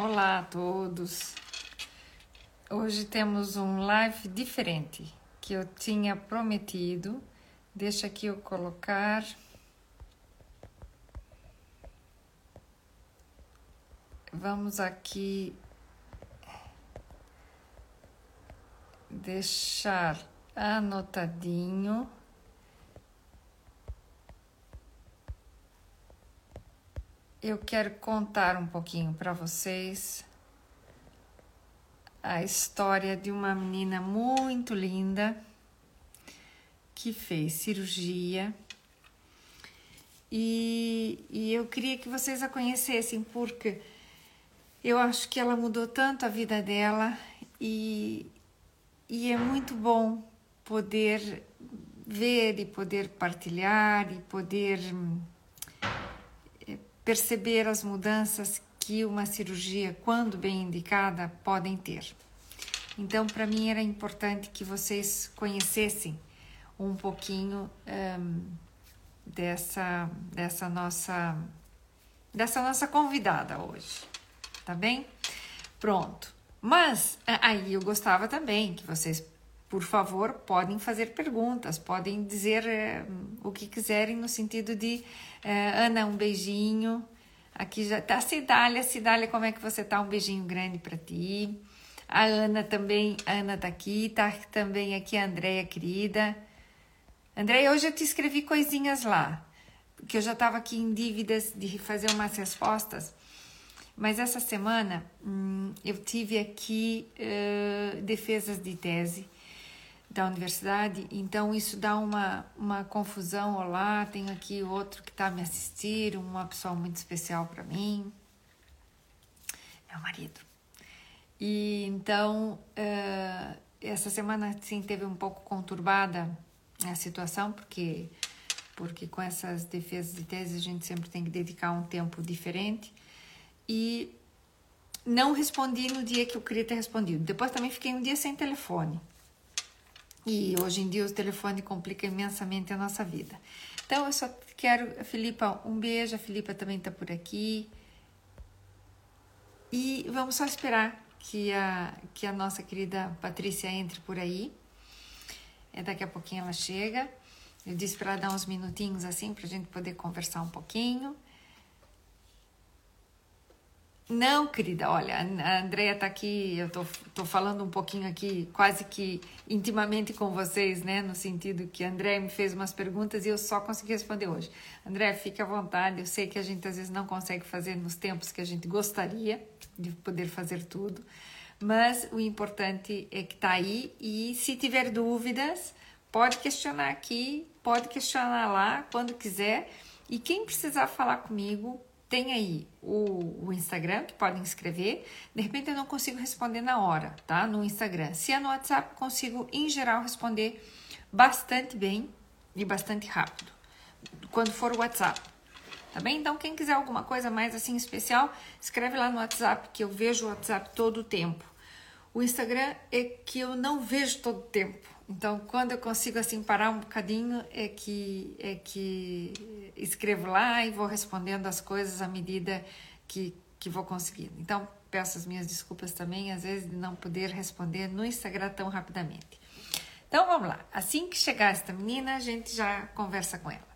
Olá a todos. Hoje temos um live diferente que eu tinha prometido. Deixa aqui eu colocar. Vamos aqui deixar anotadinho. Eu quero contar um pouquinho para vocês a história de uma menina muito linda que fez cirurgia. E, e eu queria que vocês a conhecessem porque eu acho que ela mudou tanto a vida dela e, e é muito bom poder ver e poder partilhar e poder perceber as mudanças que uma cirurgia, quando bem indicada, podem ter. Então, para mim era importante que vocês conhecessem um pouquinho um, dessa, dessa nossa dessa nossa convidada hoje, tá bem? Pronto. Mas aí eu gostava também que vocês, por favor, podem fazer perguntas, podem dizer é, o que quiserem no sentido de é, Ana, um beijinho. Aqui já tá Cidália. Cidália, como é que você tá? Um beijinho grande para ti. A Ana também, a Ana tá aqui, tá também aqui a Andréia, querida. Andréia, hoje eu te escrevi coisinhas lá, porque eu já estava aqui em dívidas de fazer umas respostas. Mas essa semana hum, eu tive aqui uh, defesas de tese da universidade, então isso dá uma, uma confusão. Olá, tenho aqui outro que está me assistindo, uma pessoa muito especial para mim, meu marido. E então, uh, essa semana sim teve um pouco conturbada a situação, porque, porque com essas defesas de tese a gente sempre tem que dedicar um tempo diferente. E não respondi no dia que eu queria ter respondido. Depois também fiquei um dia sem telefone. E hoje em dia o telefone complica imensamente a nossa vida. Então eu só quero, Filipa, um beijo, a Filipa também está por aqui. E vamos só esperar que a, que a nossa querida Patrícia entre por aí. É, daqui a pouquinho ela chega. Eu disse para ela dar uns minutinhos assim para a gente poder conversar um pouquinho. Não, querida, olha, a Andrea tá aqui, eu tô, tô falando um pouquinho aqui, quase que intimamente com vocês, né? No sentido que a Andrea me fez umas perguntas e eu só consegui responder hoje. André, fique à vontade, eu sei que a gente às vezes não consegue fazer nos tempos que a gente gostaria de poder fazer tudo, mas o importante é que tá aí e se tiver dúvidas, pode questionar aqui, pode questionar lá, quando quiser. E quem precisar falar comigo, tem aí o, o, Instagram, que podem escrever. De repente eu não consigo responder na hora, tá? No Instagram. Se é no WhatsApp, consigo, em geral, responder bastante bem e bastante rápido. Quando for o WhatsApp. Tá bem? Então, quem quiser alguma coisa mais assim especial, escreve lá no WhatsApp, que eu vejo o WhatsApp todo o tempo. O Instagram é que eu não vejo todo o tempo. Então, quando eu consigo assim parar um bocadinho, é que é que escrevo lá e vou respondendo as coisas à medida que, que vou conseguindo. Então, peço as minhas desculpas também, às vezes, de não poder responder no Instagram tão rapidamente. Então, vamos lá. Assim que chegar esta menina, a gente já conversa com ela.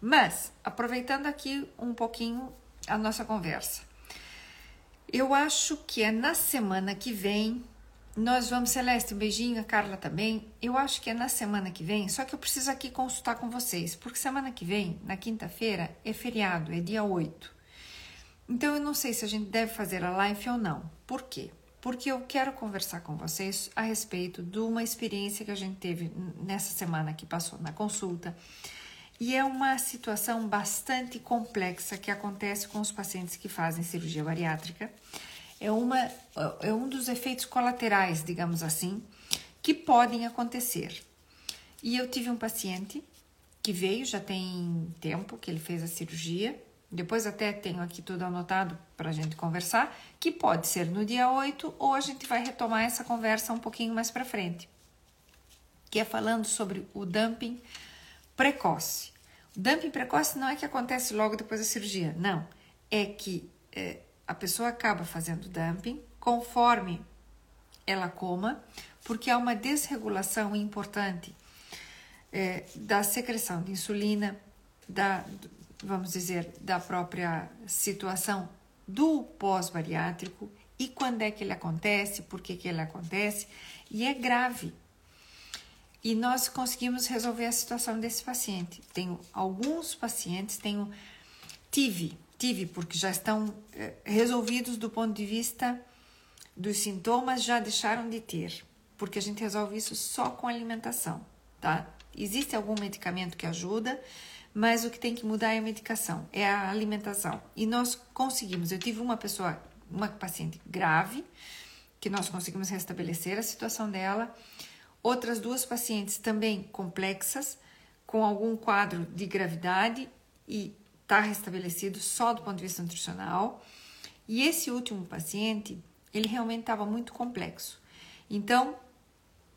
Mas, aproveitando aqui um pouquinho a nossa conversa, eu acho que é na semana que vem nós vamos, Celeste, um beijinho, a Carla também. Eu acho que é na semana que vem, só que eu preciso aqui consultar com vocês, porque semana que vem, na quinta-feira, é feriado, é dia 8. Então eu não sei se a gente deve fazer a live ou não. Por quê? Porque eu quero conversar com vocês a respeito de uma experiência que a gente teve nessa semana que passou na consulta. E é uma situação bastante complexa que acontece com os pacientes que fazem cirurgia bariátrica é, uma, é um dos efeitos colaterais, digamos assim, que podem acontecer. E eu tive um paciente que veio, já tem tempo que ele fez a cirurgia, depois até tenho aqui tudo anotado para a gente conversar, que pode ser no dia 8 ou a gente vai retomar essa conversa um pouquinho mais para frente, que é falando sobre o dumping precoce. O dumping precoce não é que acontece logo depois da cirurgia, não, é que é, a pessoa acaba fazendo dumping conforme ela coma, porque há uma desregulação importante é, da secreção de insulina, da, vamos dizer, da própria situação do pós-bariátrico e quando é que ele acontece, por que, que ele acontece, e é grave. E nós conseguimos resolver a situação desse paciente. Tenho alguns pacientes, tenho, tive, tive, porque já estão é, resolvidos do ponto de vista dos sintomas, já deixaram de ter, porque a gente resolve isso só com alimentação, tá? Existe algum medicamento que ajuda, mas o que tem que mudar é a medicação, é a alimentação. E nós conseguimos. Eu tive uma pessoa, uma paciente grave, que nós conseguimos restabelecer a situação dela. Outras duas pacientes também complexas, com algum quadro de gravidade e está restabelecido só do ponto de vista nutricional. E esse último paciente, ele realmente estava muito complexo. Então,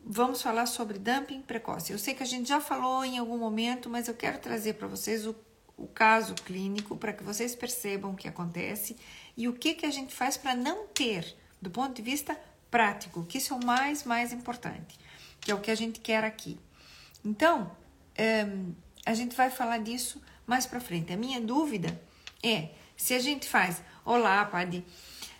vamos falar sobre dumping precoce. Eu sei que a gente já falou em algum momento, mas eu quero trazer para vocês o, o caso clínico para que vocês percebam o que acontece e o que, que a gente faz para não ter, do ponto de vista prático, que isso é o mais, mais importante, que é o que a gente quer aqui. Então, um, a gente vai falar disso mais para frente. A minha dúvida é se a gente faz. Olá, Padi.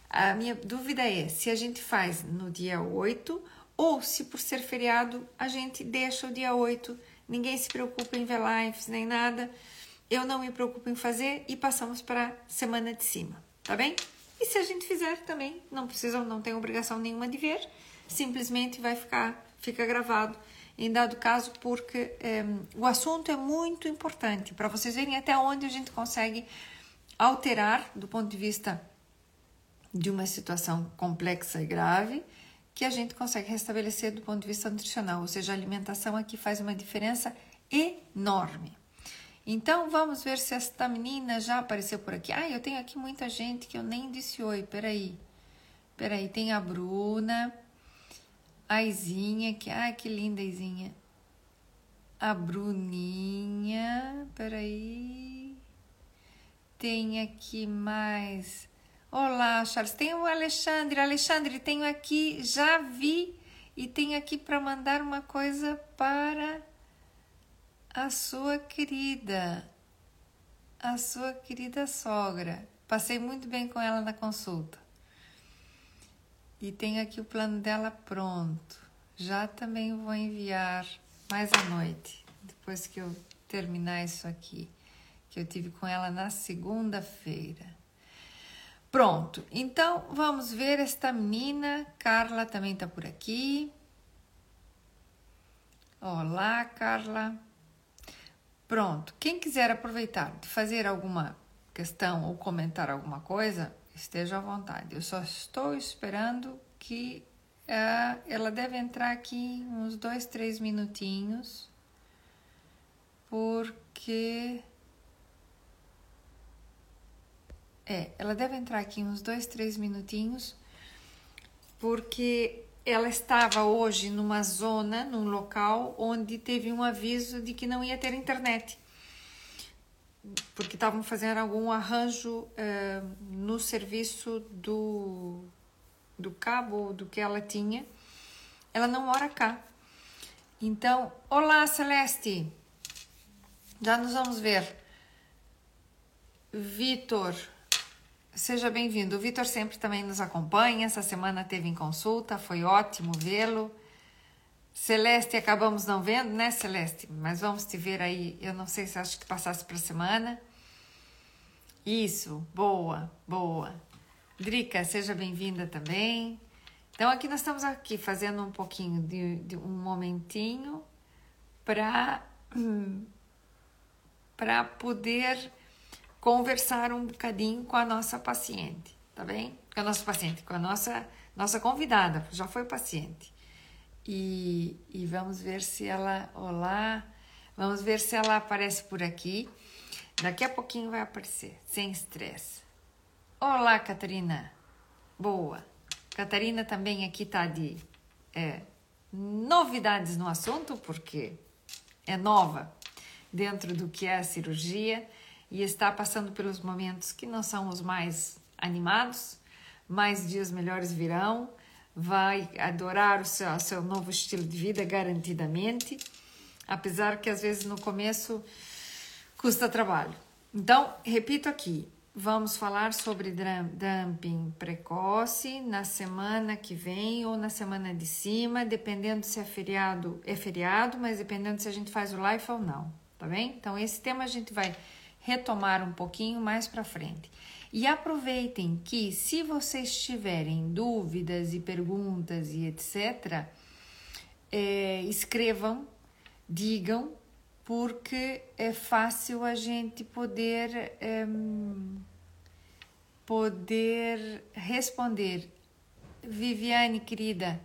A minha dúvida é se a gente faz no dia 8 ou se por ser feriado a gente deixa o dia 8, ninguém se preocupa em ver lives nem nada, eu não me preocupo em fazer e passamos para a semana de cima, tá bem? E se a gente fizer também, não precisa, não tem obrigação nenhuma de ver, simplesmente vai ficar, fica gravado em dado caso, porque é, o assunto é muito importante para vocês verem até onde a gente consegue alterar do ponto de vista de uma situação complexa e grave que a gente consegue restabelecer do ponto de vista nutricional, ou seja, a alimentação aqui faz uma diferença enorme. Então vamos ver se esta menina já apareceu por aqui. Ah, eu tenho aqui muita gente que eu nem disse oi. Peraí. Peraí, tem a Bruna, a Izinha, que ai que linda Izinha. A Bruninha, peraí. Tem aqui mais Olá, Charles. Tem o Alexandre. Alexandre, tenho aqui, já vi e tenho aqui para mandar uma coisa para a sua querida, a sua querida sogra. Passei muito bem com ela na consulta. E tenho aqui o plano dela pronto. Já também vou enviar mais à noite, depois que eu terminar isso aqui, que eu tive com ela na segunda-feira. Pronto, então vamos ver esta menina. Carla também está por aqui. Olá, Carla. Pronto, quem quiser aproveitar de fazer alguma questão ou comentar alguma coisa, esteja à vontade. Eu só estou esperando que uh, ela deve entrar aqui uns dois, três minutinhos, porque É, ela deve entrar aqui uns dois, três minutinhos, porque ela estava hoje numa zona, num local onde teve um aviso de que não ia ter internet, porque estavam fazendo algum arranjo uh, no serviço do, do cabo do que ela tinha. Ela não mora cá. Então, olá Celeste, já nos vamos ver. Vitor, Seja bem-vindo. O Vitor sempre também nos acompanha. Essa semana teve em consulta, foi ótimo vê-lo. Celeste, acabamos não vendo, né, Celeste? Mas vamos te ver aí. Eu não sei se acho que passasse para semana. Isso, boa, boa. Drica, seja bem-vinda também. Então, aqui nós estamos aqui fazendo um pouquinho de, de um momentinho para para poder conversar um bocadinho com a nossa paciente, tá bem? Com a nossa paciente, com a nossa, nossa convidada, já foi paciente. E, e vamos ver se ela, olá, vamos ver se ela aparece por aqui. Daqui a pouquinho vai aparecer, sem estresse. Olá, Catarina. Boa. Catarina também aqui tá de é, novidades no assunto, porque é nova dentro do que é a cirurgia e está passando pelos momentos que não são os mais animados, mais dias melhores virão, vai adorar o seu, o seu novo estilo de vida garantidamente, apesar que às vezes no começo custa trabalho. Então, repito aqui, vamos falar sobre dumping precoce na semana que vem ou na semana de cima, dependendo se é feriado, é feriado, mas dependendo se a gente faz o live ou não, tá bem? Então, esse tema a gente vai retomar um pouquinho mais para frente. E aproveitem que, se vocês tiverem dúvidas e perguntas e etc., é, escrevam, digam, porque é fácil a gente poder, é, poder responder. Viviane, querida,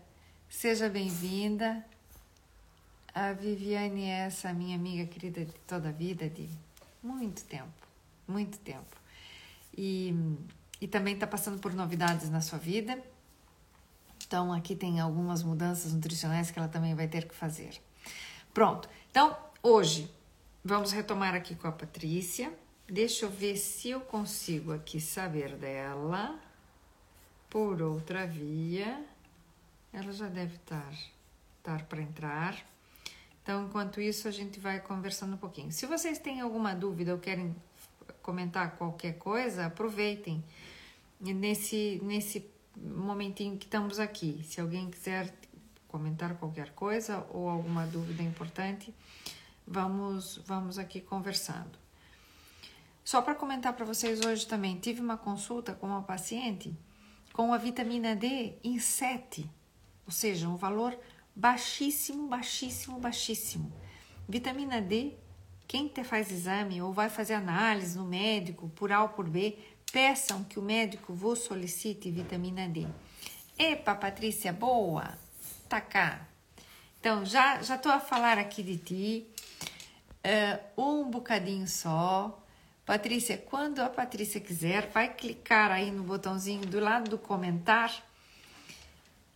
seja bem-vinda. A Viviane é essa minha amiga querida de toda a vida, de muito tempo, muito tempo. E, e também está passando por novidades na sua vida. Então, aqui tem algumas mudanças nutricionais que ela também vai ter que fazer. Pronto. Então, hoje, vamos retomar aqui com a Patrícia. Deixa eu ver se eu consigo aqui saber dela por outra via. Ela já deve estar, estar para entrar. Então, enquanto isso, a gente vai conversando um pouquinho. Se vocês têm alguma dúvida ou querem comentar qualquer coisa, aproveitem nesse, nesse momentinho que estamos aqui. Se alguém quiser comentar qualquer coisa ou alguma dúvida importante, vamos, vamos aqui conversando. Só para comentar para vocês hoje também, tive uma consulta com uma paciente com a vitamina D em 7, ou seja, um valor baixíssimo, baixíssimo, baixíssimo. Vitamina D, quem te faz exame ou vai fazer análise no médico por A ou por B, peçam que o médico vos solicite vitamina D. Epa, Patrícia, boa, tá cá. Então, já já a falar aqui de ti, uh, um bocadinho só. Patrícia, quando a Patrícia quiser, vai clicar aí no botãozinho do lado do comentar.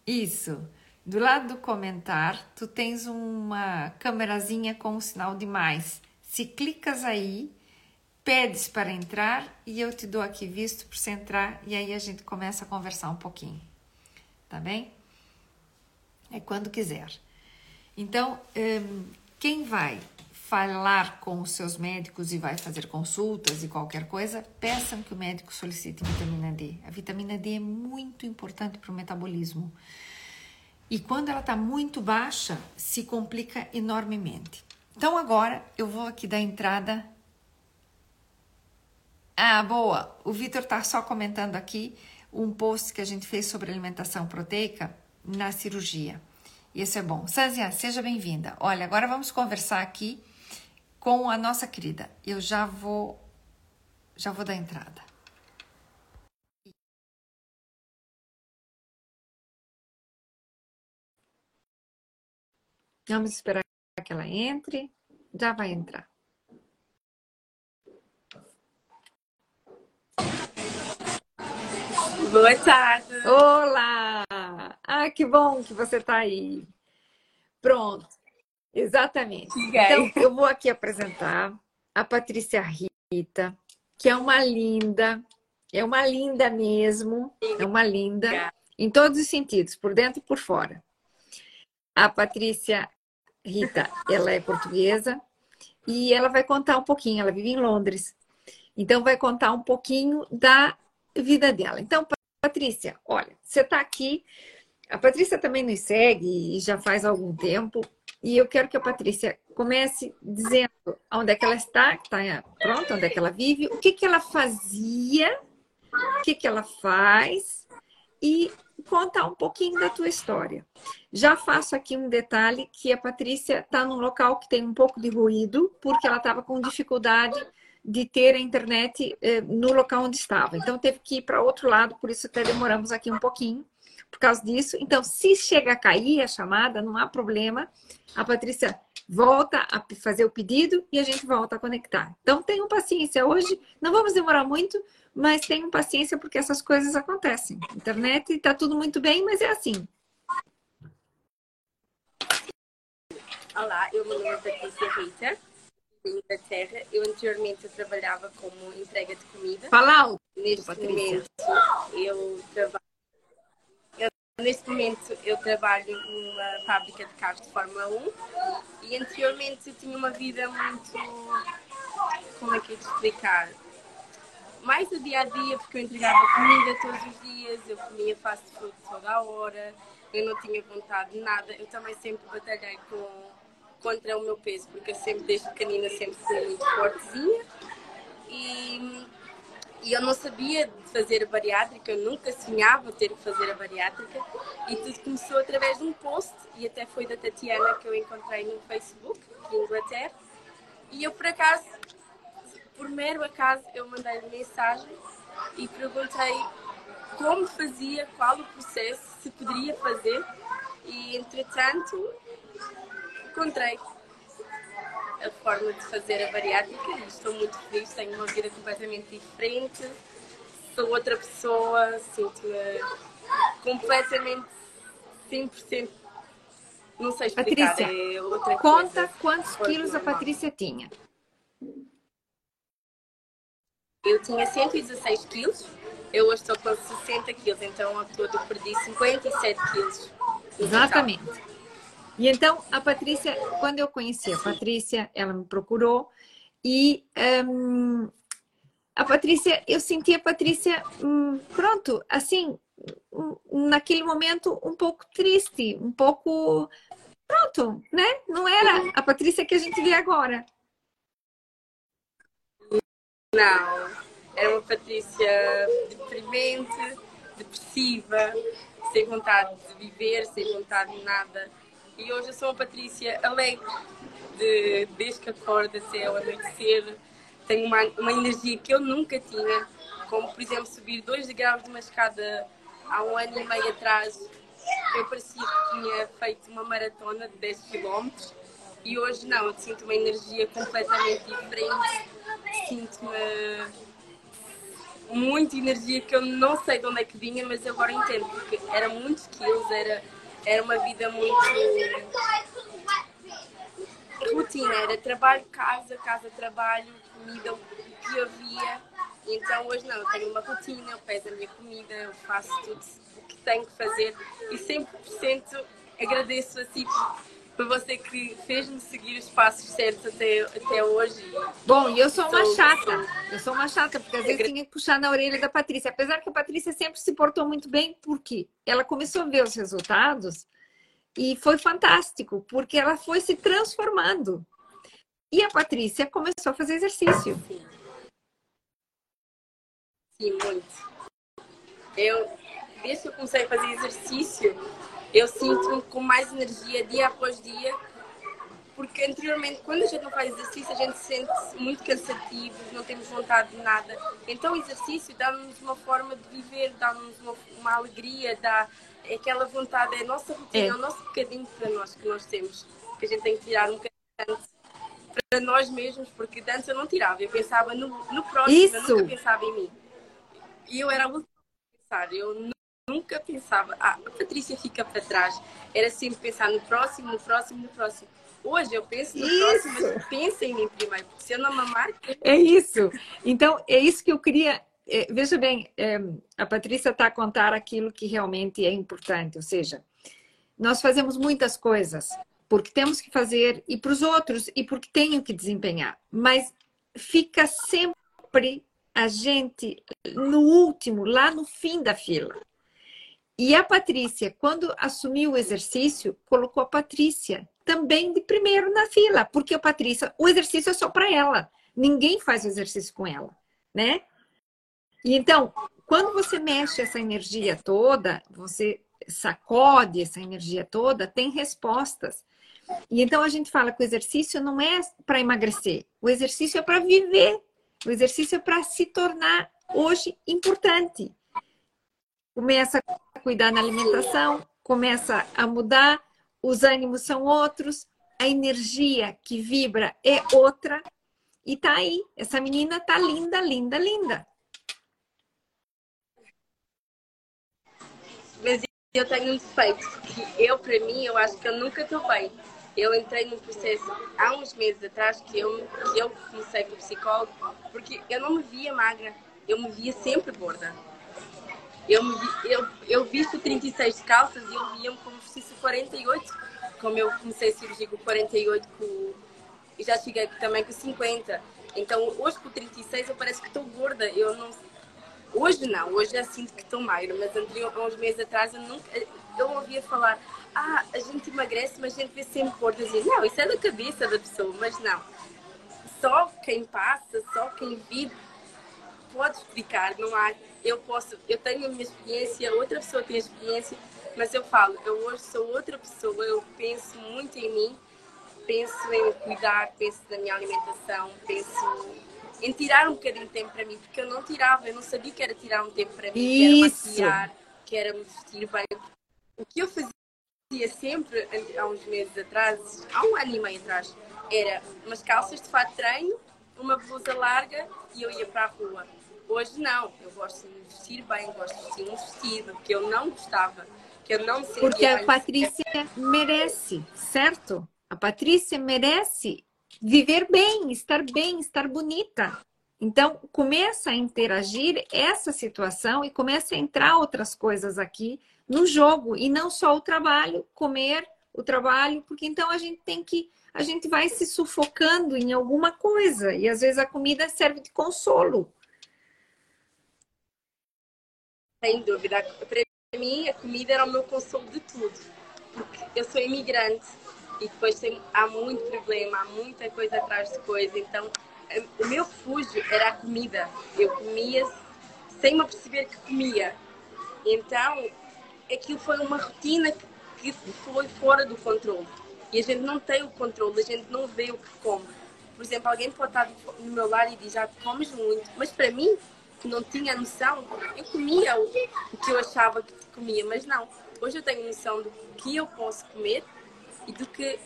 Isso. Do lado do comentar, tu tens uma câmerazinha com o sinal de mais. Se clicas aí, pedes para entrar e eu te dou aqui visto para você entrar e aí a gente começa a conversar um pouquinho. Tá bem? É quando quiser. Então, hum, quem vai falar com os seus médicos e vai fazer consultas e qualquer coisa, peçam que o médico solicite vitamina D. A vitamina D é muito importante para o metabolismo. E quando ela está muito baixa, se complica enormemente. Então agora eu vou aqui dar entrada. Ah, boa! O Vitor está só comentando aqui um post que a gente fez sobre alimentação proteica na cirurgia. Isso é bom. Sanzia, seja bem-vinda. Olha, agora vamos conversar aqui com a nossa querida. Eu já vou já vou dar entrada. Vamos esperar que ela entre. Já vai entrar. Boa tarde. Olá! Ah, que bom que você está aí. Pronto. Exatamente. Então, eu vou aqui apresentar a Patrícia Rita, que é uma linda, é uma linda mesmo, é uma linda em todos os sentidos, por dentro e por fora. A Patrícia Rita, ela é portuguesa e ela vai contar um pouquinho, ela vive em Londres. Então, vai contar um pouquinho da vida dela. Então, Patrícia, olha, você está aqui. A Patrícia também nos segue e já faz algum tempo. E eu quero que a Patrícia comece dizendo onde é que ela está, que está pronta, onde é que ela vive, o que, que ela fazia, o que, que ela faz e contar um pouquinho da tua história. Já faço aqui um detalhe que a Patrícia está num local que tem um pouco de ruído, porque ela estava com dificuldade de ter a internet eh, no local onde estava. Então teve que ir para outro lado, por isso até demoramos aqui um pouquinho por causa disso. Então, se chega a cair a chamada, não há problema. A Patrícia volta a fazer o pedido e a gente volta a conectar. Então, tenham paciência. Hoje não vamos demorar muito, mas tenham paciência porque essas coisas acontecem. Internet está tudo muito bem, mas é assim. Olá, eu me é Patrícia Rita em Inglaterra. Eu anteriormente eu trabalhava como entrega de comida. Fala alto, Neste Patrícia. momento eu trabalho. Neste momento eu trabalho numa fábrica de carros de Fórmula 1 e anteriormente eu tinha uma vida muito. Como é que eu te explicar? Mais do dia a dia, porque eu entregava comida todos os dias, eu comia fast food toda a hora, eu não tinha vontade de nada. Eu também sempre batalhei com, contra o meu peso, porque eu sempre, desde pequenina, sempre fui muito fortezinha. E, e eu não sabia de fazer a bariátrica, eu nunca sonhava ter que fazer a bariátrica. E tudo começou através de um post, e até foi da Tatiana que eu encontrei no Facebook, em Inglaterra. E eu, por acaso, por mero acaso, eu mandei-lhe mensagem e perguntei como fazia, qual o processo, se poderia fazer. E, entretanto, encontrei a forma de fazer a bariátrica e estou muito feliz. Tenho uma vida completamente diferente, sou outra pessoa, sinto-me completamente 100%. Não sei explicar, Patrícia, é Conta coisa. quantos Foi quilos a. Patrícia tinha. Eu tinha 116 quilos, eu hoje estou com 60 quilos, então ao todo perdi 57 quilos. no total. E então, a Patrícia, quando eu conheci a Patrícia, ela me procurou e hum, a Patrícia, eu senti a Patrícia, hum, pronto, assim, hum, naquele momento um pouco triste, um pouco, pronto, né? Não era a Patrícia que a gente vê agora. Não, era uma Patrícia deprimente, depressiva, sem vontade de viver, sem vontade de nada. E hoje eu sou uma Patrícia alegre, de, desde que acordo até ao anoitecer. Tenho uma, uma energia que eu nunca tinha, como por exemplo subir dois degraus de uma escada há um ano e meio atrás. Eu parecia que tinha feito uma maratona de 10 km e hoje não, eu sinto uma energia completamente diferente sinto-me muita energia que eu não sei de onde é que vinha, mas agora entendo, porque era muitos quilos, era, era uma vida muito rotina, era trabalho, casa, casa, trabalho, comida, o que havia. Então hoje não, eu tenho uma rotina, eu peso a minha comida, eu faço tudo o que tenho que fazer e 100% agradeço a si por- por você que fez-me seguir os passos certos até, até hoje. Bom, e eu sou uma Sou- chata. Eu sou uma chata, porque às vezes tinha que puxar na orelha da Patrícia. Apesar que a Patrícia sempre se portou muito bem, porque ela começou a ver os resultados e foi fantástico, porque ela foi se transformando. E a Patrícia começou a fazer exercício. Sim. Sim, muito. Eu, desde que eu comecei a fazer exercício, eu sinto-me com mais energia dia após dia, porque anteriormente, quando a gente não faz exercício, a gente se sente muito cansativo, não temos vontade de nada. Então, o exercício dá-nos uma forma de viver, dá-nos uma, uma alegria, dá aquela vontade, é a nossa rotina, É. é o nosso bocadinho para nós que nós temos, que a gente tem que tirar um bocadinho antes para nós mesmos, porque antes eu não tirava, eu pensava no, no próximo, Isso. eu nunca pensava em mim. E eu era a última a pensar, eu nunca pensava, ah, a Patrícia fica para trás. Era sempre pensar no próximo, no próximo, no próximo. Hoje eu penso no Isso. próximo, mas pensa em mim primeiro, porque se eu não mamar, É isso. Então, é isso que eu queria. é, veja bem, é, a Patrícia está a contar aquilo que realmente é importante. Ou seja, nós fazemos muitas coisas porque temos que fazer e para os outros e porque tenho que desempenhar. Mas fica sempre a gente no último, lá no fim da fila. E a Patrícia, quando assumiu o exercício, colocou a Patrícia também de primeiro na fila, porque a Patrícia, o exercício é só para ela. Ninguém faz o exercício com ela, né? E então, quando você mexe essa energia toda, você sacode essa energia toda, tem respostas. E então a gente fala que o exercício não é para emagrecer, o exercício é para viver, o exercício é para se tornar hoje importante. Começa a cuidar da alimentação, começa a mudar, os ânimos são outros, a energia que vibra é outra. E tá aí, essa menina tá linda, linda, linda. mas eu tenho um defeito, que eu, para mim, eu acho que eu nunca estou bem. eu entrei num processo há uns meses atrás que eu, que eu comecei com o psicólogo, porque eu não me via magra, eu me via sempre gorda. Eu, eu, eu visto 36 de calças e eu via-me como se fosse 48, como eu comecei a cirurgia com 48 com, e já cheguei também com 50. Então hoje com 36 eu parece que estou gorda. Eu não Hoje não, hoje já sinto que estou magra, mas há uns meses atrás eu nunca eu ouvia falar ah, a gente emagrece, mas a gente vê sempre gorda. Eu dizia, não, isso é da cabeça da pessoa, mas não. Só quem passa, só quem vive pode explicar. Não há, eu posso, eu tenho a minha experiência, outra pessoa tem a experiência, mas eu falo, eu hoje sou outra pessoa, eu penso muito em mim, penso em cuidar, penso na minha alimentação, penso em tirar um bocadinho de tempo para mim, porque eu não tirava, eu não sabia que era tirar um tempo para mim, que era maquiar, que era me vestir bem. O que eu fazia sempre há uns meses atrás, há um ano e meio atrás, era umas calças de fato de treino, uma blusa larga e eu ia para a rua. Hoje não, eu gosto de me vestir bem, gosto de vestir um vestido, que eu não gostava, que eu não sentia Porque a Patrícia merece, certo? A Patrícia merece viver bem, estar bem, estar bonita. Então, começa a interagir essa situação e começa a entrar outras coisas aqui no jogo e não só o trabalho, comer o trabalho, porque então a gente tem que a gente vai se sufocando em alguma coisa e às vezes a comida serve de consolo. Sem dúvida. Para mim, a comida era o meu consolo de tudo. Porque eu sou imigrante e depois tem, há muito problema, há muita coisa atrás de coisa. Então, o meu refúgio era a comida. Eu comia sem me perceber que comia. Então, aquilo foi uma rotina que foi fora do controle. E a gente não tem o controle, a gente não vê o que come. Por exemplo, alguém pode estar no meu lado e diz, ah, comes muito. Mas para mim, que não tinha noção, eu comia o, que eu achava que comia, mas não. Hoje eu tenho noção do que eu posso comer e do que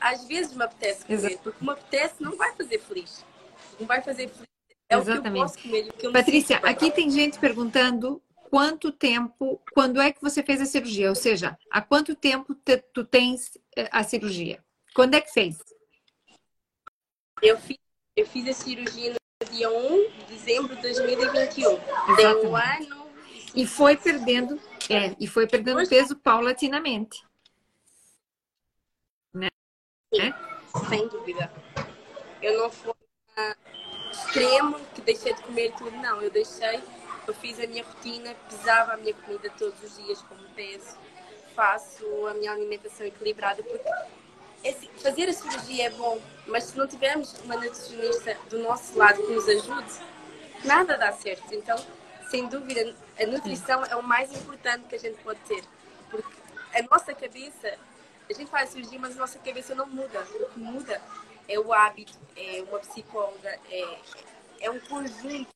às vezes me apetece comer. Exato. Porque me apetece não vai fazer feliz. Não vai fazer feliz. É Exatamente. o que eu posso comer. Patrícia, aqui tem gente perguntando quanto tempo, quando é que você fez a cirurgia? Ou seja, há quanto tempo te, tu tens eh, a cirurgia? Quando é que fez? Eu fiz, eu fiz a cirurgia no dia 1 de dezembro de 2021. Deu um ano. E foi perdendo, é, e foi perdendo Hoje... peso paulatinamente. Né? Sim, é? sem dúvida. Eu não fui extremo que deixei de comer tudo, não. Eu deixei eu fiz a minha rotina, pesava a minha comida todos os dias como peso, faço a minha alimentação equilibrada, porque esse, fazer a cirurgia é bom, mas se não tivermos uma nutricionista do nosso lado que nos ajude, nada dá certo. Então, sem dúvida, a nutrição é o mais importante que a gente pode ter, porque a nossa cabeça, a gente faz a cirurgia, mas a nossa cabeça não muda. O que muda é o hábito, é uma psicóloga, é, é um conjunto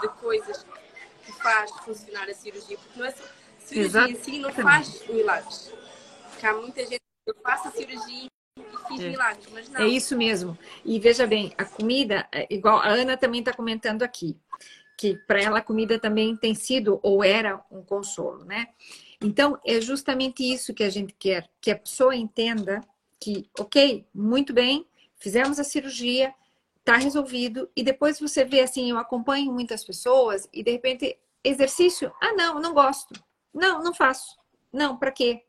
de coisas que faz funcionar a cirurgia, porque não é só, cirurgia Exatamente. em si não faz milagres. Porque há muita gente que faz a cirurgia e fiz é. milagres, mas não. É isso mesmo. E veja bem, a comida, é igual a Ana também está comentando aqui, que para ela a comida também tem sido ou era um consolo, né? Então, é justamente isso que a gente quer, que a pessoa entenda que, ok, muito bem, fizemos a cirurgia, tá resolvido. E depois você vê assim, eu acompanho muitas pessoas e de repente exercício, ah não, não gosto. Não, não faço. Não, para quê?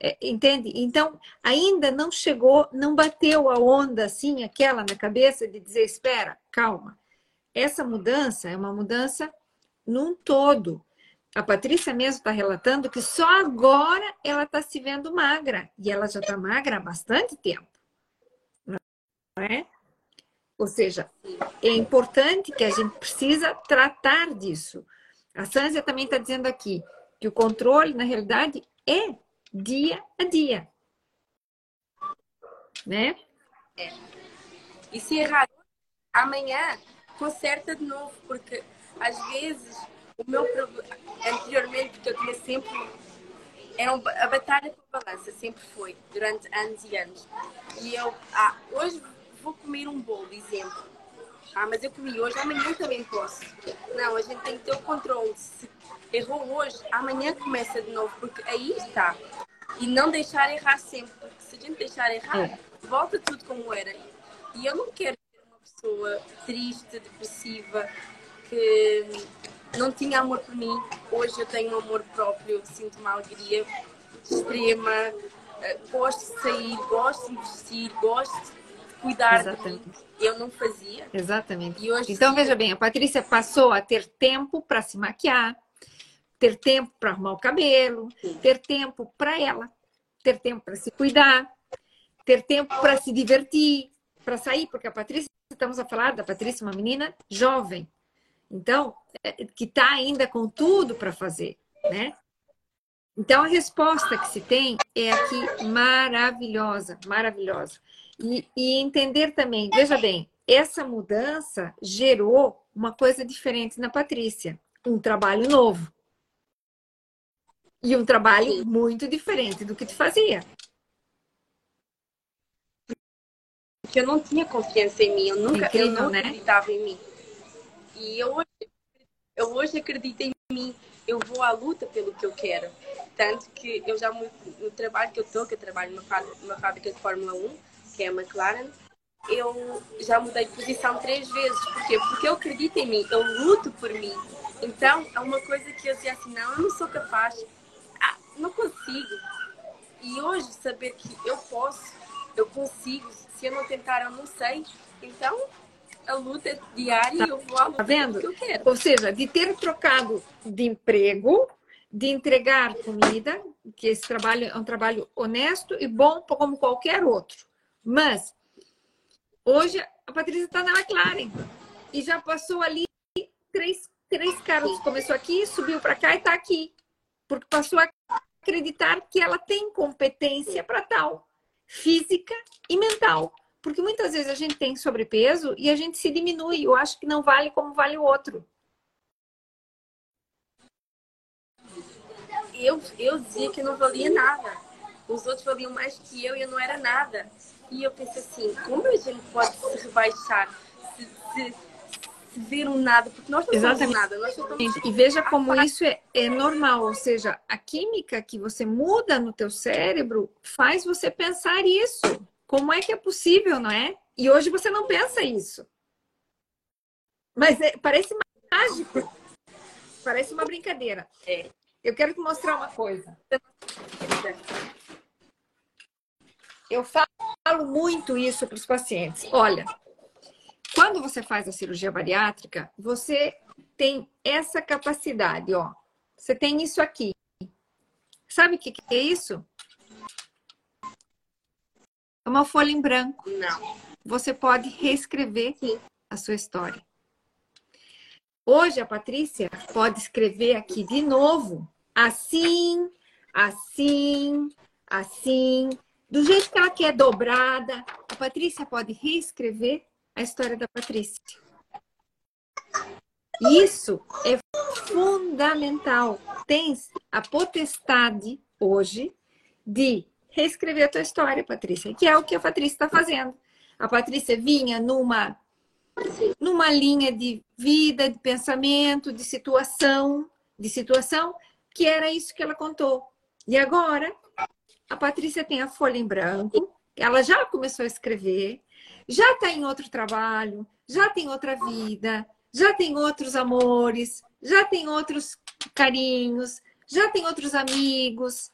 É, entende? Então, ainda não chegou, não bateu a onda assim, aquela na cabeça de dizer, espera, calma. Essa mudança é uma mudança num todo. A Patrícia mesmo está relatando que só agora ela está se vendo magra. E ela já está magra há bastante tempo. Não é? Ou seja, é importante que a gente precisa tratar disso. A Sânzia também está dizendo aqui que o controle, na realidade, é dia a dia. Né? É. E se errar amanhã, conserta de novo, porque às vezes o meu problema, anteriormente, porque eu tinha sempre. Era a batalha com a balança, sempre foi, durante anos e anos. E eu, ah, hoje vou comer um bolo, exemplo. Ah, mas eu comi hoje, amanhã também posso. Não, a gente tem que ter o controle. Se errou hoje, amanhã começa de novo, porque aí está. E não deixar errar sempre, porque se a gente deixar errar, é. volta tudo como era. E eu não quero ser uma pessoa triste, depressiva, que não tinha amor por mim. Hoje eu tenho um amor próprio, sinto uma alegria extrema, eh, gosto de sair, gosto de investir, gosto de cuidar Exatamente. de mim. Eu não fazia. Exatamente. Então, veja bem, a Patrícia passou a ter tempo para se maquiar, ter tempo para arrumar o cabelo, Sim. ter tempo para ela, ter tempo para se cuidar, ter tempo para se divertir, para sair, porque a Patrícia, estamos a falar da Patrícia, uma menina jovem, então, é, que está ainda com tudo para fazer, né? Então, a resposta que se tem é aqui maravilhosa, maravilhosa. E, e, entender também, veja bem, essa mudança gerou uma coisa diferente na Patrícia, um trabalho novo. E um trabalho muito diferente do que tu fazia. Porque eu não tinha confiança em mim, eu nunca Incrível, eu não né? acreditava em mim. E eu hoje, eu hoje acredito em mim, eu vou à luta pelo que eu quero. Tanto que eu já, no trabalho que eu estou, que eu trabalho numa fábrica, numa fábrica de Fórmula 1, que é a McLaren, eu já mudei de posição três vezes. Porquê? Porque eu acredito em mim, eu luto por mim. Então, é uma coisa que eu dizia assim, não, eu não sou capaz, ah, não consigo. E hoje, saber que eu posso, eu consigo, se eu não tentar, eu não sei. Então, a luta é diária tá, e eu vou à luta tá vendo? que eu quero. Ou seja, de ter trocado de emprego, de entregar comida, que esse trabalho é um trabalho honesto e bom como qualquer outro. Mas hoje a Patrícia está na McLaren e já passou ali três, três caras. Começou aqui, subiu para cá e está aqui. Porque passou a acreditar que ela tem competência para tal, física e mental. Porque muitas vezes a gente tem sobrepeso e a gente se diminui. Eu acho que não vale como vale o outro. eu, eu dizia que não valia nada. Os outros valiam mais que eu e eu não era nada. E eu pensei assim, como a gente pode se rebaixar, se, se, se ver um nada? Porque nós não Exatamente. somos nada. Nós somos... E veja como isso é, é normal. Ou seja, a química que você muda no teu cérebro faz você pensar isso. Como é que é possível, não é? E hoje você não pensa isso. Mas é, parece mágico. Parece uma brincadeira. É. Eu quero te mostrar uma coisa. Eu falo muito isso para os pacientes. Olha, quando você faz a cirurgia bariátrica, você tem essa capacidade, ó. Você tem isso aqui. Sabe o que é isso? É uma folha em branco. Não. Você pode reescrever Sim. a sua história. Hoje a Patrícia pode escrever aqui de novo, assim, assim, assim, do jeito que ela quer, dobrada. A Patrícia pode reescrever a história da Patrícia. Isso é fundamental. Tens a potestade hoje de reescrever a tua história, Patrícia, que é o que a Patrícia está fazendo. A Patrícia vinha numa numa linha de vida, de pensamento, de situação, de situação, que era isso que ela contou. E agora, a Patrícia tem a folha em branco, ela já começou a escrever, já está em outro trabalho, já tem outra vida, já tem outros amores, já tem outros carinhos, já tem outros amigos,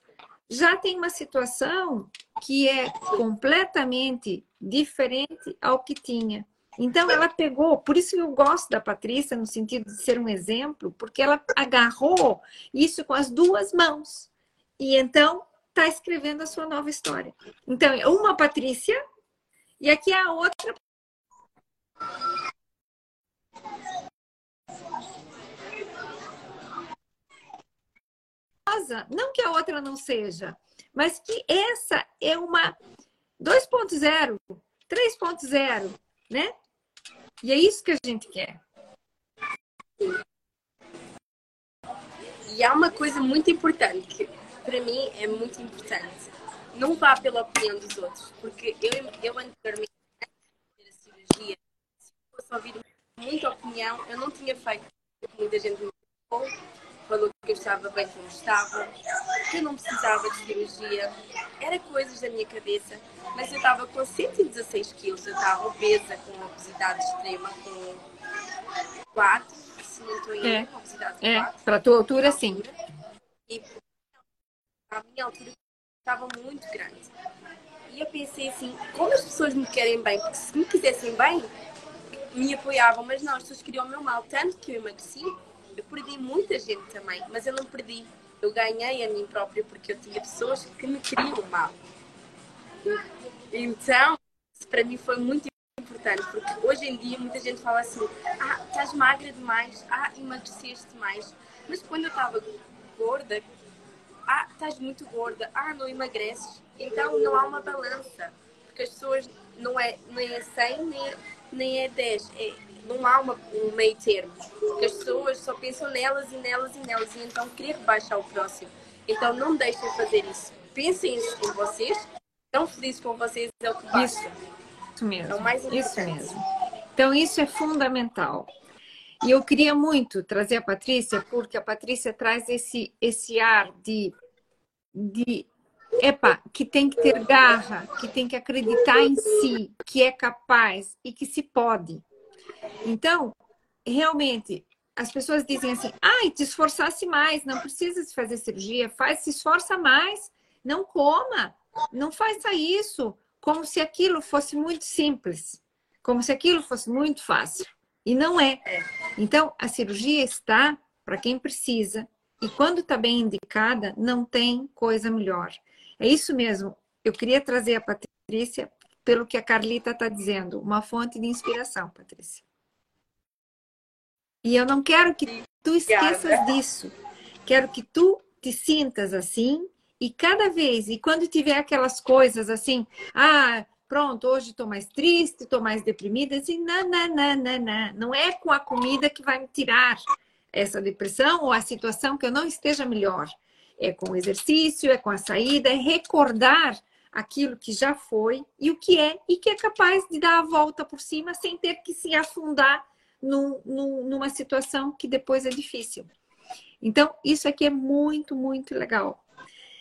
já tem uma situação que é completamente diferente ao que tinha. Então ela pegou, por isso eu gosto da Patrícia no sentido de ser um exemplo, porque ela agarrou isso com as duas mãos. E então está escrevendo a sua nova história. Então, uma Patrícia e aqui a outra não que a outra não seja, mas que essa é uma 2.0, 3.0, né? E é isso que a gente quer. E há uma coisa muito importante, para mim é muito importante. Não vá pela opinião dos outros, porque eu, eu anteriormente, antes de fazer a cirurgia, se fosse ouvir muita opinião, eu não tinha feito muita gente me falou, falou que eu estava bem como estava, que eu não precisava de cirurgia. Era coisas da minha cabeça, mas eu estava com 116 quilos, eu estava obesa, com obesidade extrema, com 4, se não estou em é. obesidade é. Para a tua altura, sim. E a minha altura estava muito grande. E eu pensei assim, como as pessoas me querem bem, porque se me quisessem bem, me apoiavam, mas não, as pessoas queriam o meu mal, tanto que eu emagreci, eu perdi muita gente também, mas eu não perdi. Eu ganhei a mim própria porque eu tinha pessoas que me queriam mal. Então, isso para mim foi muito importante, porque hoje em dia muita gente fala assim: ah, estás magra demais, ah, emagreceste mais. Mas quando eu estava gorda, ah, estás muito gorda, ah, não emagreces. Então não há uma balança, porque as pessoas não é nem é 100 nem, nem é 10, é, não há uma, um meio termo, porque as pessoas só pensam nelas e nelas e nelas e então querer rebaixar o próximo. Então não deixem fazer isso. Pensem em vocês, tão felizes com vocês é o que basta. Isso, isso mesmo. É o mais importante. Isso mesmo. Então isso é fundamental. E eu queria muito trazer a Patrícia, porque a Patrícia traz esse, esse ar de, de epa, que tem que ter garra, que tem que acreditar em si, que é capaz e que se pode. Então, realmente, as pessoas dizem assim: ai, te esforçasse mais, não precisa de fazer cirurgia, faz, se esforça mais, não coma, não faça isso, como se aquilo fosse muito simples, como se aquilo fosse muito fácil. E não é. Então, a cirurgia está para quem precisa, e quando está bem indicada, não tem coisa melhor. É isso mesmo. Eu queria trazer a Patrícia pelo que a Carlita está dizendo, uma fonte de inspiração, Patrícia. E eu não quero que tu esqueças disso. Quero que tu te sintas assim e cada vez, e quando tiver aquelas coisas assim, ah, pronto, hoje estou mais triste, estou mais deprimida, assim, não, não, não, não, não. Não é com a comida que vai me tirar essa depressão ou a situação que eu não esteja melhor. É com o exercício, é com a saída, é recordar aquilo que já foi e o que é e que é capaz de dar a volta por cima sem ter que se afundar num, num, numa situação que depois é difícil. Então, isso aqui é muito, muito legal.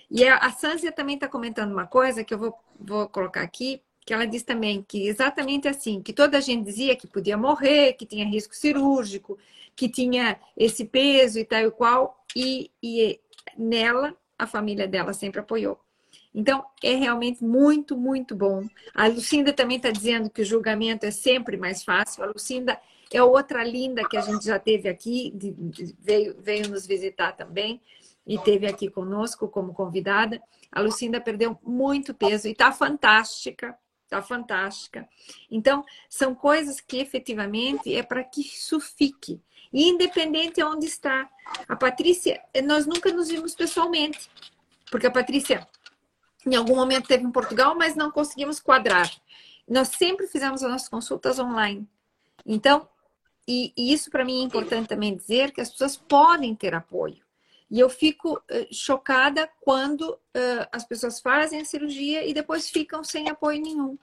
E a, a Sanzia também está comentando uma coisa que eu vou, vou colocar aqui, que ela diz também que exatamente assim, que toda a gente dizia que podia morrer, que tinha risco cirúrgico, que tinha esse peso e tal e qual, e, e nela, a família dela sempre apoiou. Então, é realmente muito, muito bom. A Lucinda também está dizendo que o julgamento é sempre mais fácil. A Lucinda é outra linda que a gente já teve aqui, de, de, veio, veio nos visitar também e teve aqui conosco como convidada. A Lucinda perdeu muito peso e está fantástica, está fantástica. Então, são coisas que efetivamente é para que isso fique, independente de onde está. A Patrícia, nós nunca nos vimos pessoalmente, porque a Patrícia em algum momento esteve em Portugal, mas não conseguimos quadrar. Nós sempre fizemos as nossas consultas online. Então, e, e isso para mim é importante também dizer que as pessoas podem ter apoio. E eu fico uh, chocada quando uh, as pessoas fazem a cirurgia e depois ficam sem apoio nenhum.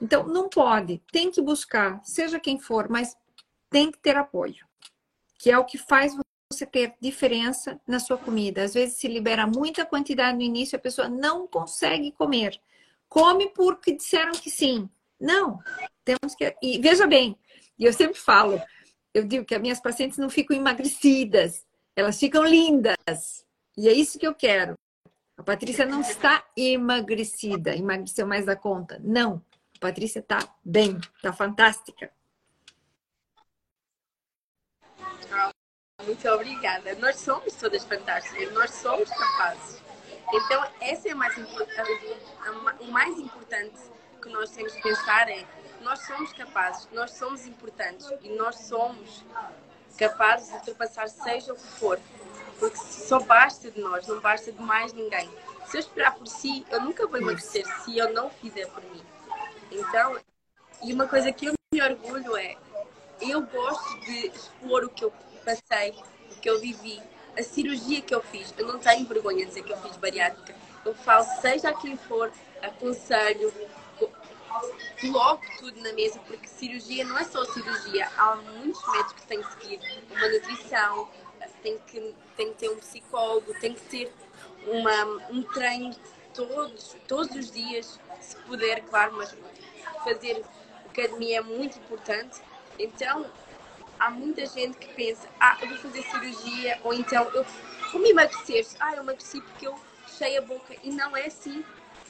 Então, não pode, tem que buscar, seja quem for, mas tem que ter apoio, que é o que faz você ter diferença na sua comida. Às vezes se libera muita quantidade no início, a pessoa não consegue comer. Come porque disseram que sim. Não, temos que. E veja bem, eu sempre falo, eu digo que as minhas pacientes não ficam emagrecidas, elas ficam lindas. E é isso que eu quero. A Patrícia não está emagrecida, emagreceu mais da conta. Não. A Patrícia está bem, está fantástica. Muito obrigada. Nós somos todas fantásticas, nós somos capazes. Então, essa é mais o mais importante que nós temos que pensar é nós somos capazes, nós somos importantes e nós somos capazes de ultrapassar seja o que for. Porque só basta de nós, não basta de mais ninguém. Se eu esperar por si, eu nunca vou emagrecer se eu não fizer por mim. Então, e uma coisa que eu me orgulho é, eu gosto de expor o que eu passei, o que eu vivi, a cirurgia que eu fiz. Eu não tenho vergonha de dizer que eu fiz bariátrica. Eu falo, seja a quem for, aconselho, coloco tudo na mesa, porque cirurgia não é só cirurgia, há muitos métodos que têm que seguir, uma nutrição, tem que, tem que ter um psicólogo, tem que ter uma, um treino todos, todos os dias, se puder, claro, mas fazer academia é muito importante. Então, há muita gente que pensa, ah, eu vou fazer cirurgia, ou então, eu, como emagrecer? Ah, eu emagreci porque eu fechei a boca. E não é assim.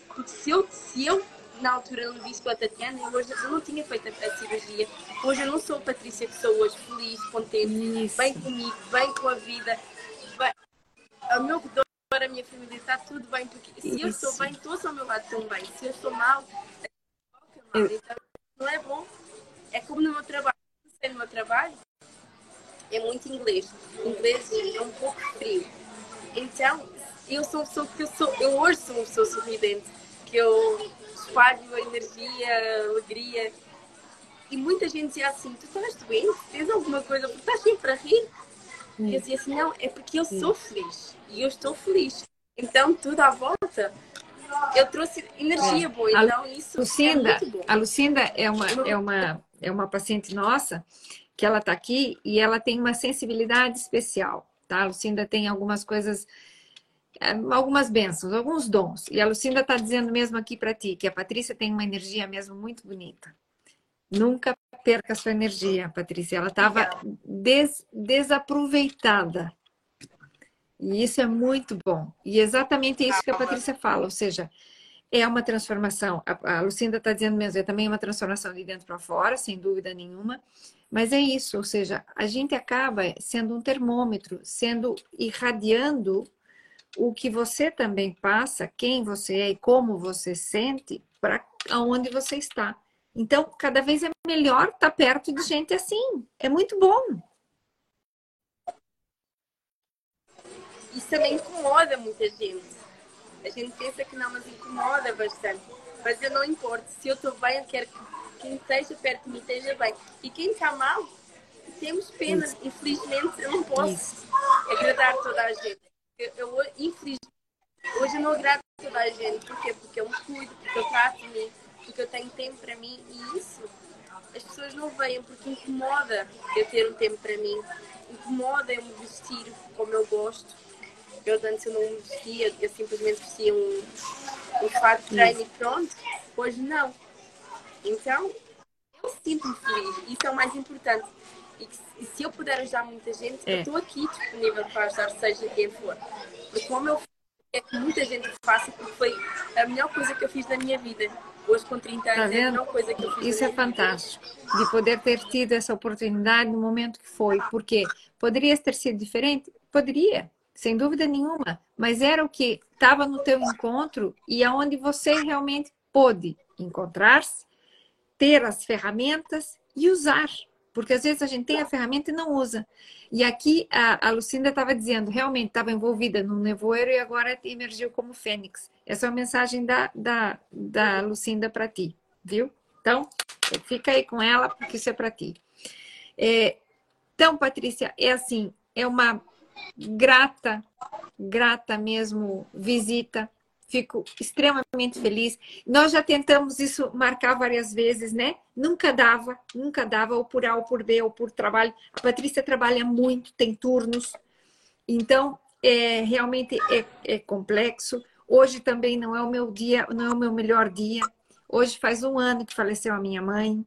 Porque se eu, se eu na altura não disse para a Tatiana, eu hoje eu não tinha feito a, cirurgia. Hoje eu não sou a Patrícia que sou hoje, feliz, contente, Isso. bem comigo, bem com a vida. Bem... O meu dor, a minha família, está tudo bem. Porque se Isso. eu estou bem, todos ao meu lado estão bem. Se eu estou mal, é então não é bom. É como no meu trabalho. No meu trabalho, é muito inglês. Inglês é um pouco frio. Então, eu sou uma pessoa que eu sou, eu hoje sou uma pessoa sorridente, que eu a energia, alegria. E muita gente dizia assim, tu estás doente? Tens alguma coisa? Porque estás sempre a rir? E eu dizia assim, não, é porque eu sou feliz. E eu estou feliz. Então, tudo à volta eu trouxe energia boa, então isso Lucinda, é muito bom. A Lucinda é uma, é, uma, é uma paciente nossa que ela está aqui e ela tem uma sensibilidade especial, tá? A Lucinda tem algumas coisas, é, algumas bênçãos, alguns dons. E a Lucinda está dizendo mesmo aqui para ti que a Patrícia tem uma energia mesmo muito bonita. Nunca perca a sua energia, Patrícia. Ela estava des, desaproveitada. E isso é muito bom. E exatamente isso que a Patrícia fala, ou seja, é uma transformação. A, a Lucinda está dizendo mesmo, é também uma transformação de dentro para fora, sem dúvida nenhuma. Mas é isso, ou seja, a gente acaba sendo um termômetro, sendo irradiando o que você também passa, quem você é e como você sente para aonde você está. Então, cada vez é melhor estar tá perto de gente assim. É muito bom. Isso também incomoda muita gente. A gente pensa que não, mas incomoda bastante. Mas eu não importo. Se eu estou bem, eu quero que quem esteja perto de mim esteja bem. E quem está mal, temos pena. Isso. Infelizmente, eu não posso Isso. agradar toda a gente. Eu, infelizmente, hoje eu não agrado toda a gente. Porquê? Porque eu me cuido, porque eu trato mim, porque eu tenho tempo para mim. E isso as pessoas não veem porque incomoda eu ter um tempo para mim. Incomoda eu me vestir como eu gosto. Eu antes eu não me vestia, eu simplesmente vestia um, um fato de treino e pronto. Hoje não. Então, eu sinto-me feliz. Isso é o mais importante. E, e se eu puder ajudar muita gente, é. eu estou aqui disponível para ajudar, seja quem for. Porque como eu é que muita gente faça, porque foi a melhor coisa que eu fiz na minha vida. Hoje, com 30 anos, tá é a melhor coisa que eu fiz. Isso é fantástico, vida. de poder ter tido essa oportunidade no momento que foi. Porque poderia ter sido diferente? Poderia, sem dúvida nenhuma. Mas era o que estava no teu encontro e aonde você realmente pôde encontrar-se ter as ferramentas e usar. Porque às vezes a gente tem a ferramenta e não usa. E aqui a, a Lucinda estava dizendo, realmente estava envolvida no nevoeiro e agora emergiu como fênix. Essa é a mensagem da, da, da Lucinda para ti, viu? Então, fica aí com ela, porque isso é para ti. É, então, Patrícia, é assim, é uma grata, grata mesmo visita fico extremamente feliz. Nós já tentamos isso marcar várias vezes, né? Nunca dava, nunca dava, ou por A, ou por B, ou por trabalho. A Patrícia trabalha muito, tem turnos, então é, realmente é, é complexo. Hoje também não é o meu dia, não é o meu melhor dia. Hoje faz um ano que faleceu a minha mãe.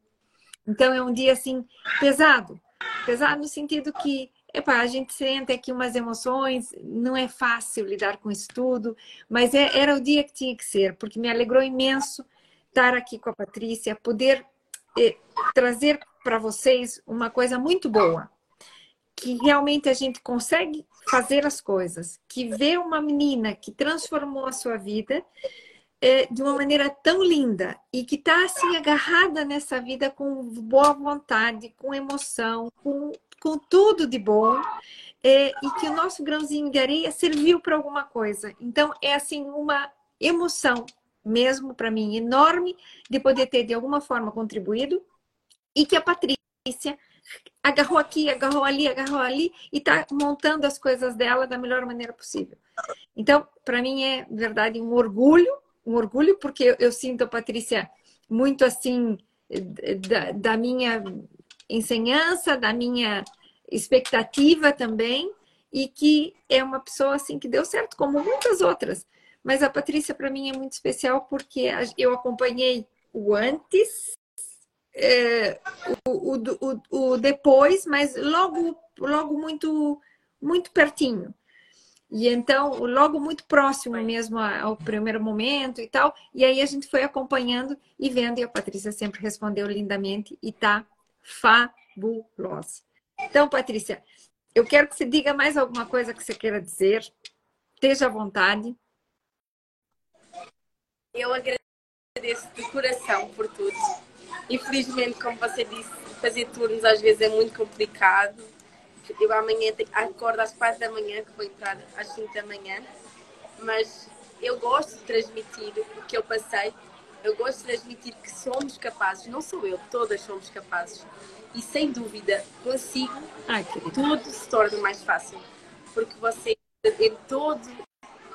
Então é um dia assim pesado. Pesado no sentido que Epa, a gente sente aqui umas emoções, não é fácil lidar com isso tudo, mas é, era o dia que tinha que ser, porque me alegrou imenso estar aqui com a Patrícia, poder eh, trazer para vocês uma coisa muito boa, que realmente a gente consegue fazer as coisas, que vê uma menina que transformou a sua vida eh, de uma maneira tão linda e que está assim agarrada nessa vida com boa vontade, com emoção, com com tudo de bom é, e que o nosso grãozinho de areia serviu para alguma coisa. Então, é assim uma emoção mesmo para mim enorme de poder ter de alguma forma contribuído e que a Patrícia agarrou aqui, agarrou ali, agarrou ali e está montando as coisas dela da melhor maneira possível. Então, para mim é verdade um orgulho, um orgulho porque eu, sinto a Patrícia muito assim da, da minha ensinança, da minha expectativa também. e que é uma pessoa assim que deu certo, como muitas outras. Mas a Patrícia, para mim, é muito especial porque eu acompanhei o antes, é, o, o, o, o, depois, mas logo, logo muito, muito pertinho. E então, logo muito próximo mesmo ao primeiro momento e tal. E aí a gente foi acompanhando e vendo, e a Patrícia sempre respondeu lindamente e tá fabulosa. Então, Patrícia, eu quero que você diga mais alguma coisa que você queira dizer. Esteja à vontade. Eu agradeço de coração por tudo. Infelizmente, como você disse, fazer turnos às vezes é muito complicado eu amanhã acordo às quatro da manhã, que vou entrar às cinco da manhã, mas eu gosto de transmitir o que eu passei, eu gosto de transmitir que somos capazes, não sou eu, todas somos capazes. E sem dúvida consigo, Ai, tudo se torna mais fácil. Porque você, em todo,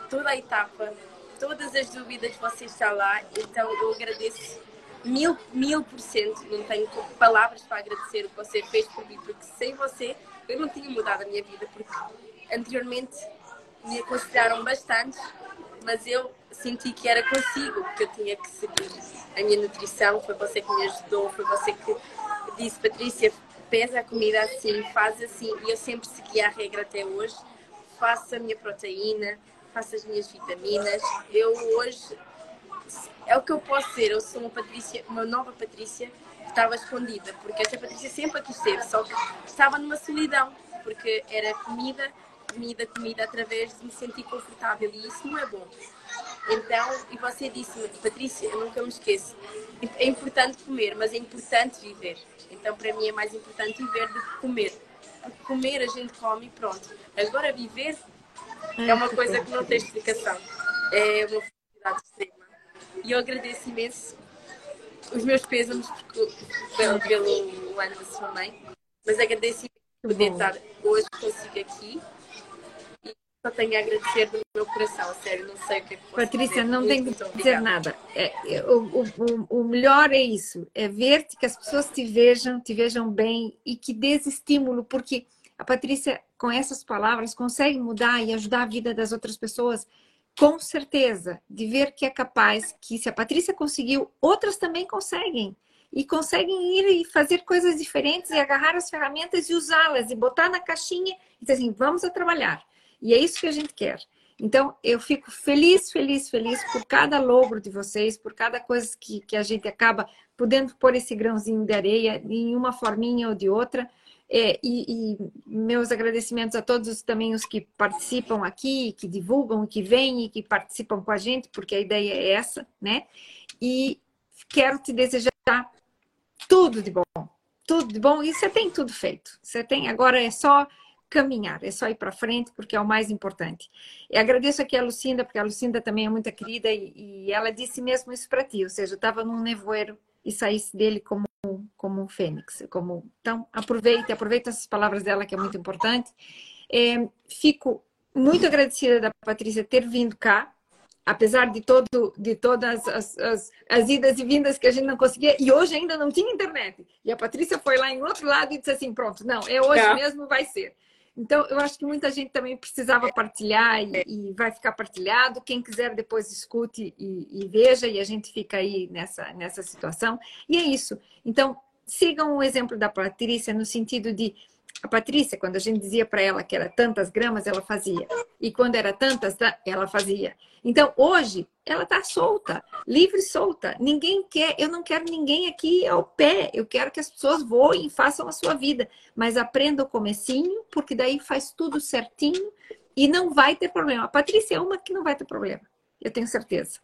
toda a etapa, todas as dúvidas, você está lá. Então eu agradeço mil, mil por cento. Não tenho palavras para agradecer o que você fez por mim, porque sem você eu não tinha mudado a minha vida, porque anteriormente me consideraram bastante, mas eu senti que era consigo que eu tinha que seguir a minha nutrição. Foi você que me ajudou, foi você que disse, Patrícia, pesa a comida assim, faz assim. E eu sempre segui a regra até hoje. Faço a minha proteína, faço as minhas vitaminas. Eu hoje é o que eu posso ser. Eu sou uma Patrícia, uma nova Patrícia estava escondida, porque esta Patrícia sempre aqui esteve, só que estava numa solidão, porque era comida, comida, comida, através de me sentir confortável e isso não é bom. Então, e você disse-me, Patrícia, eu nunca me esqueço, é importante comer, mas é importante viver. Então, para mim é mais importante viver do que comer. Porque comer a gente come e pronto. Agora, viver é uma coisa que não tem explicação. É uma felicidade extrema. E eu agradeço imenso os meus pêsames pelo, pelo ano da sua mãe, mas agradeço por poder estar hoje consigo aqui só tenho a agradecer do meu coração, sério, não sei o que é que Patrícia, não tenho que dizer nada. É, é, o, o, o melhor é isso, é ver-te que as pessoas te vejam, te vejam bem e que dê estímulo, porque a Patrícia, com essas palavras, consegue mudar e ajudar a vida das outras pessoas com certeza, de ver que é capaz, que se a Patrícia conseguiu, outras também conseguem. E conseguem ir e fazer coisas diferentes e agarrar as ferramentas e usá-las e botar na caixinha e dizer assim, vamos a trabalhar. E é isso que a gente quer. Então, eu fico feliz, feliz, feliz por cada logro de vocês, por cada coisa que, que a gente acaba podendo pôr esse grãozinho de areia em uma forminha ou de outra. É, e, e, meus agradecimentos a todos também os que participam aqui, que divulgam, que vêm e que participam com a gente, porque a ideia é essa, né? E quero te desejar tudo de bom, tudo de bom. E você tem tudo feito. Você tem, agora é só caminhar, é só ir para frente, porque é o mais importante. E agradeço aqui a Lucinda, porque a Lucinda também é muito querida e, e ela disse mesmo isso para ti, ou seja, eu estava num nevoeiro e saísse dele como como um fênix. Como... Então, aproveite, aproveite essas palavras dela, que é muito importante. É, fico muito agradecida da Patrícia ter vindo cá, apesar de, todo, de todas as, as, as, idas e vindas que a gente não conseguia, e hoje ainda não tinha internet. E a Patrícia foi lá em outro lado e disse assim: pronto, não, é hoje é. mesmo, vai ser. Então, eu acho que muita gente também precisava partilhar e, e vai ficar partilhado. Quem quiser depois escute e, e, veja, e a gente fica aí nessa, nessa situação. E é isso. Então, sigam o exemplo da Patrícia no sentido de a Patrícia, quando a gente dizia para ela que era tantas gramas, ela fazia. E quando era tantas, ela fazia. Então, hoje, ela está solta, livre solta. Ninguém quer, eu não quero ninguém aqui ao pé. Eu quero que as pessoas voem e façam a sua vida. Mas aprenda o comecinho, porque daí faz tudo certinho e não vai ter problema. A Patrícia é uma que não vai ter problema. Eu tenho certeza.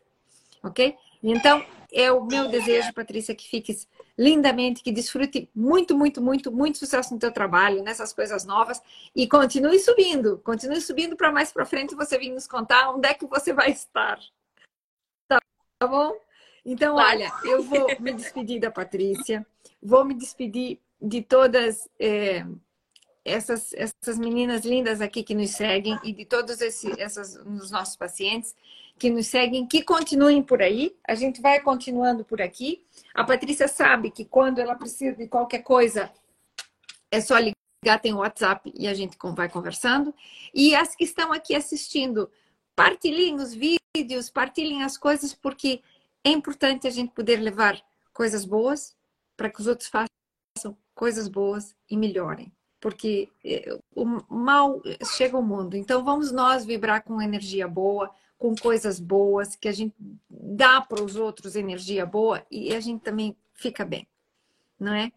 Ok? Então, é o meu desejo, Patrícia, que fiques lindamente, que desfrute muito, muito, muito, muito sucesso no teu trabalho, nessas coisas novas e continue subindo, continue subindo para mais para frente você vir nos contar onde é que você vai estar. Tá, tá bom? Então, olha, eu vou me despedir da Patrícia, vou me despedir de todas é, essas, essas meninas lindas aqui que nos seguem e de todos esses, essas, os nossos pacientes que nos seguem, que continuem por aí. A gente vai continuando por aqui. A Patrícia sabe que quando ela precisa de qualquer coisa, é só ligar tem o WhatsApp e a gente vai conversando. E as que estão aqui assistindo, partilhem os vídeos, partilhem as coisas, porque é importante a gente poder levar coisas boas para que os outros façam coisas boas e melhorem. Porque eh, o mal chega ao mundo. Então vamos nós vibrar com energia boa, com coisas boas, que a gente dá para os outros energia boa e a gente também fica bem, não é?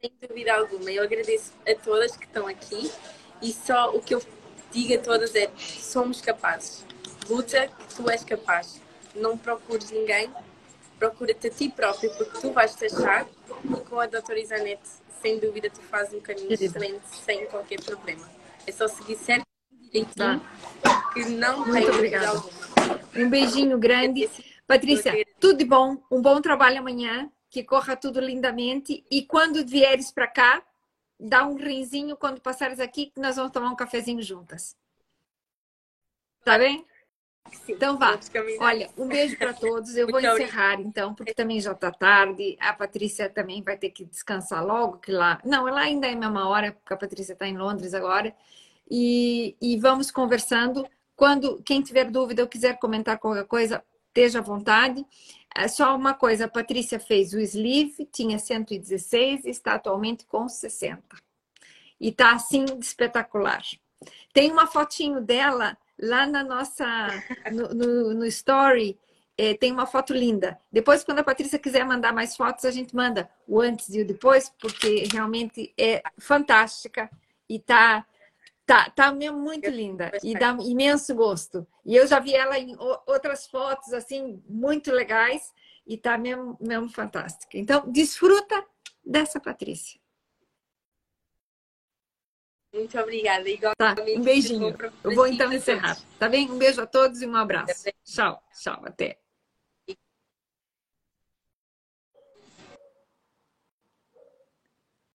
Sem dúvida alguma. Eu agradeço a todas que estão aqui e só o que eu digo a todas é: somos capazes. Luta que tu és capaz. Não procures ninguém, procura-te a ti próprio, porque tu vais te achar e com a doutora Isanete, sem dúvida, tu fazes um caminho excelente, sem qualquer problema. É só seguir certo direitinho, tá. que não Muito tem obrigada. Um beijinho grande. Patrícia, tudo de bom, um bom trabalho amanhã que corra tudo lindamente. E quando vieres para cá, dá um rinzinho quando passares aqui, que nós vamos tomar um cafezinho juntas. Tá bem? Sim, então vá. Olha, um beijo para todos. Eu vou encerrar então, porque também já está tarde. A Patrícia também vai ter que descansar logo, que lá. Não, ela ainda é a mesma hora, porque a Patrícia está em Londres agora. E, e vamos conversando. Quando quem tiver dúvida ou quiser comentar qualquer coisa, esteja à vontade. É só uma coisa, a Patrícia fez o sleeve, tinha 116 e está atualmente com 60. E está assim espetacular. Tem uma fotinho dela lá na nossa no, no, no story. É, tem uma foto linda. Depois, quando a Patrícia quiser mandar mais fotos, a gente manda o antes e o depois, porque realmente é fantástica e tá Tá, tá mesmo muito linda e dá imenso gosto. E eu já vi ela em outras fotos assim muito legais e tá mesmo, mesmo fantástica. Então, desfruta dessa Patrícia. Muito obrigada. Tá, um beijinho. Eu vou então encerrar. Tá bem? Um beijo a todos e um abraço. Tchau, tchau, até.